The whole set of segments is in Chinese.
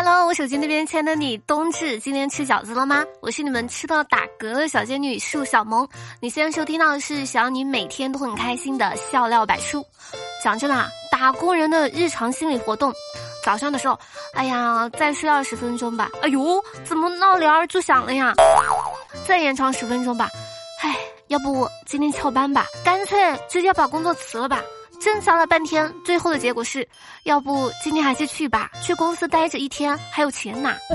Hello，我手机那边亲爱的你，冬至今天吃饺子了吗？我是你们吃到打嗝的小仙女树小萌。你现在收听到的是想要你每天都很开心的笑料百出。讲真的，打工人的日常心理活动，早上的时候，哎呀，再睡二十分钟吧。哎呦，怎么闹铃儿就响了呀？再延长十分钟吧。唉，要不今天翘班吧？干脆直接把工作辞了吧。挣扎了半天，最后的结果是，要不今天还是去吧，去公司待着一天还有钱拿。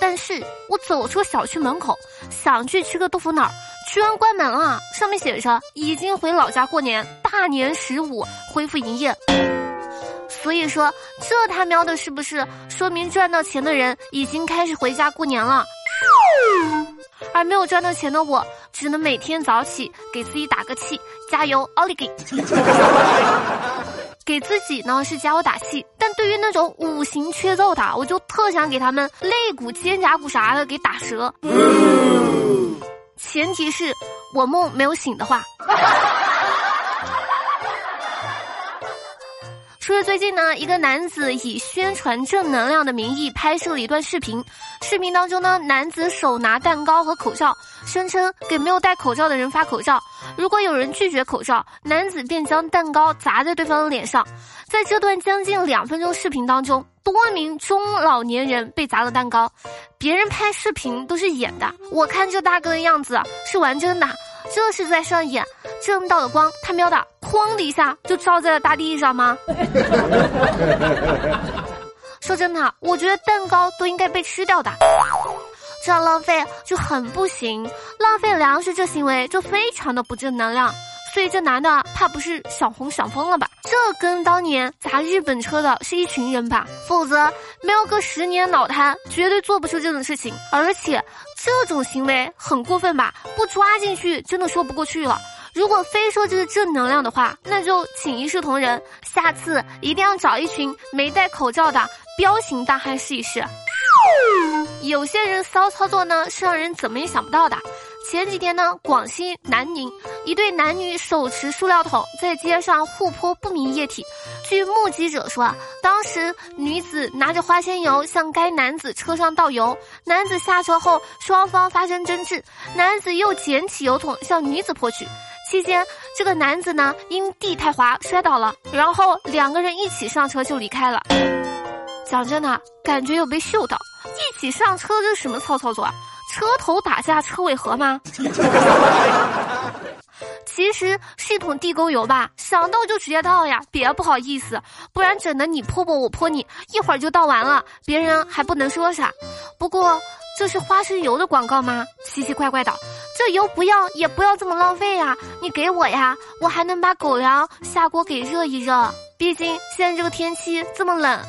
但是我走出小区门口，想去吃个豆腐脑，居然关门了，上面写着已经回老家过年，大年十五恢复营业。所以说，这他喵的是不是说明赚到钱的人已经开始回家过年了？而没有赚到钱的我，只能每天早起给自己打个气，加油，奥利给！给自己呢是加油打气，但对于那种五行缺揍的，我就特想给他们肋骨、肩胛骨啥的给打折。前提是我梦没有醒的话。说是最近呢，一个男子以宣传正能量的名义拍摄了一段视频。视频当中呢，男子手拿蛋糕和口罩，声称给没有戴口罩的人发口罩。如果有人拒绝口罩，男子便将蛋糕砸在对方的脸上。在这段将近两分钟视频当中，多名中老年人被砸了蛋糕。别人拍视频都是演的，我看这大哥的样子是玩真的，这是在上演。正道的光，他喵的，哐的一下就照在了大地上吗？说真的，我觉得蛋糕都应该被吃掉的，这样浪费就很不行。浪费粮食这行为就非常的不正能量。所以这男的怕不是想红想疯了吧？这跟当年砸日本车的是一群人吧？否则没有个十年脑瘫，绝对做不出这种事情。而且这种行为很过分吧？不抓进去真的说不过去了。如果非说这是正能量的话，那就请一视同仁，下次一定要找一群没戴口罩的彪形大汉试一试。有些人骚操作呢，是让人怎么也想不到的。前几天呢，广西南宁一对男女手持塑料桶在街上互泼不明液体。据目击者说，当时女子拿着花仙油向该男子车上倒油，男子下车后双方发生争执，男子又捡起油桶向女子泼去。期间，这个男子呢因地太滑摔倒了，然后两个人一起上车就离开了。讲真的，感觉有被秀到，一起上车这是什么操操作啊？车头打架车尾和吗？其实是一桶地沟油吧，想到就直接倒呀，别不好意思，不然整的你泼我我泼你，一会儿就倒完了，别人还不能说啥。不过这是花生油的广告吗？奇奇怪怪的，这油不要也不要这么浪费呀，你给我呀，我还能把狗粮下锅给热一热，毕竟现在这个天气这么冷。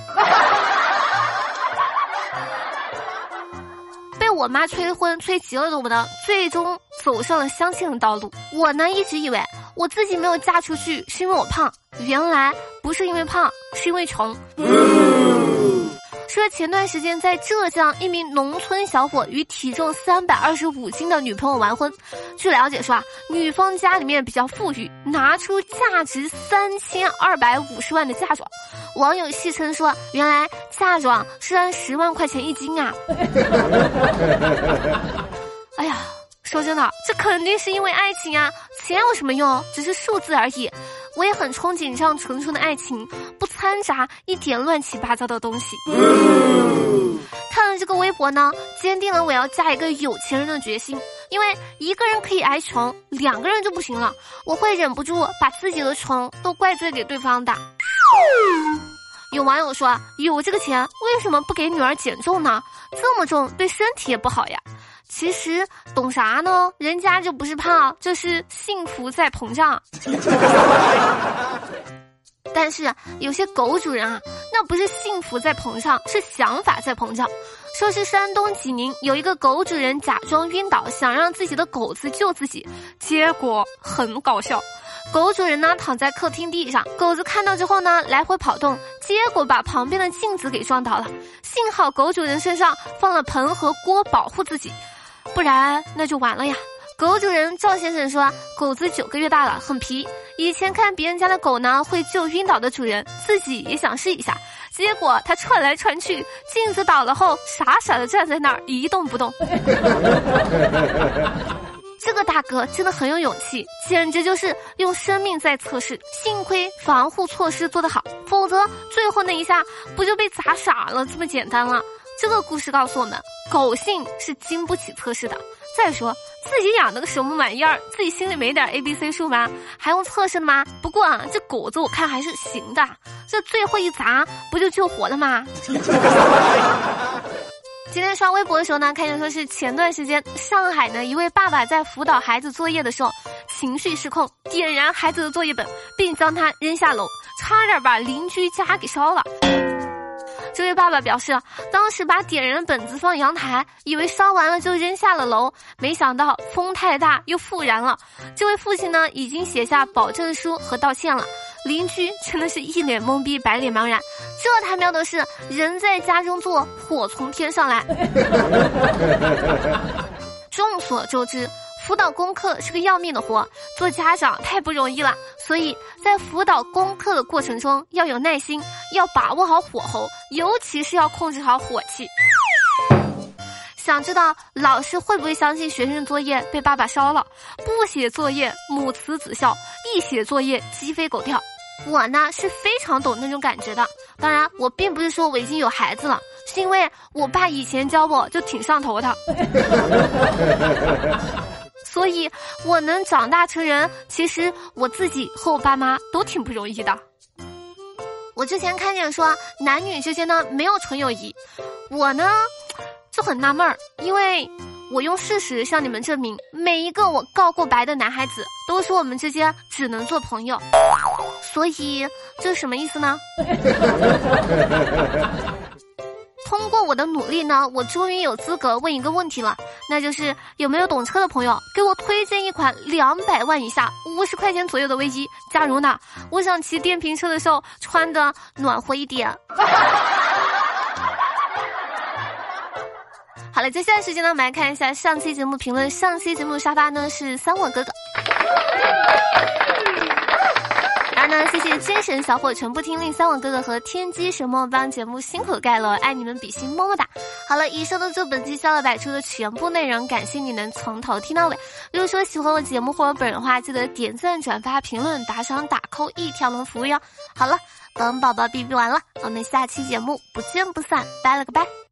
我妈催婚催急了懂不懂，最终走上了相亲的道路。我呢一直以为我自己没有嫁出去是因为我胖，原来不是因为胖，是因为穷。说前段时间在浙江，一名农村小伙与体重三百二十五斤的女朋友完婚。据了解说啊，女方家里面比较富裕，拿出价值三千二百五十万的嫁妆。网友戏称说：“原来嫁妆是按十万块钱一斤啊！” 哎呀，说真的，这肯定是因为爱情啊！钱有什么用？只是数字而已。我也很憧憬这样纯纯的爱情，掺杂一点乱七八糟的东西。看了这个微博呢，坚定了我要嫁一个有钱人的决心。因为一个人可以挨穷，两个人就不行了。我会忍不住把自己的穷都怪罪给对方的。有网友说：“有这个钱，为什么不给女儿减重呢？这么重对身体也不好呀。”其实懂啥呢？人家就不是胖，这是幸福在膨胀。但是有些狗主人啊，那不是幸福在膨胀，是想法在膨胀。说是山东济宁有一个狗主人假装晕倒，想让自己的狗子救自己，结果很搞笑。狗主人呢躺在客厅地上，狗子看到之后呢来回跑动，结果把旁边的镜子给撞倒了。幸好狗主人身上放了盆和锅保护自己，不然那就完了呀！狗主人赵先生说，狗子九个月大了，很皮。以前看别人家的狗呢会救晕倒的主人，自己也想试一下，结果它窜来窜去，镜子倒了后，傻傻的站在那儿一动不动。这个大哥真的很有勇气，简直就是用生命在测试。幸亏防护措施做得好，否则最后那一下不就被砸傻了？这么简单了。这个故事告诉我们，狗性是经不起测试的。再说自己养的个什么玩意儿，自己心里没点 A B C 数吗？还用测试吗？不过啊，这狗子我看还是行的，这最后一砸不就救活了吗？今天刷微博的时候呢，看见说是前段时间上海呢一位爸爸在辅导孩子作业的时候情绪失控，点燃孩子的作业本，并将他扔下楼，差点把邻居家给烧了。这位爸爸表示，当时把点燃的本子放阳台，以为烧完了就扔下了楼，没想到风太大又复燃了。这位父亲呢，已经写下保证书和道歉了。邻居真的是一脸懵逼，百脸茫然。这他喵的是人在家中坐，火从天上来。众所周知。辅导功课是个要命的活，做家长太不容易了。所以在辅导功课的过程中要有耐心，要把握好火候，尤其是要控制好火气。想知道老师会不会相信学生作业被爸爸烧了？不写作业母慈子孝，一写作业鸡飞狗跳。我呢是非常懂那种感觉的。当然，我并不是说我已经有孩子了，是因为我爸以前教我就挺上头的。所以，我能长大成人，其实我自己和我爸妈都挺不容易的。我之前看见说男女之间呢没有纯友谊，我呢就很纳闷儿，因为我用事实向你们证明，每一个我告过白的男孩子都说我们之间只能做朋友，所以这是什么意思呢？通过我的努力呢，我终于有资格问一个问题了，那就是有没有懂车的朋友给我推荐一款两百万以下、五十块钱左右的危机？加油呢！我想骑电瓶车的时候穿的暖和一点。好了，接下来时间呢，我们来看一下上期节目评论。上期节目沙发呢是三我哥哥。那谢谢精神小伙全部听令三网哥哥和天机神墨帮节目辛苦盖楼，爱你们比心么么哒！好了，以上的就本期笑乐百出的全部内容，感谢你能从头听到尾。如果说喜欢我节目或者本人的话，记得点赞、转发、评论、打赏、打 call 一条龙服务哟。好了，本宝宝哔哔完了，我们下期节目不见不散，拜了个拜。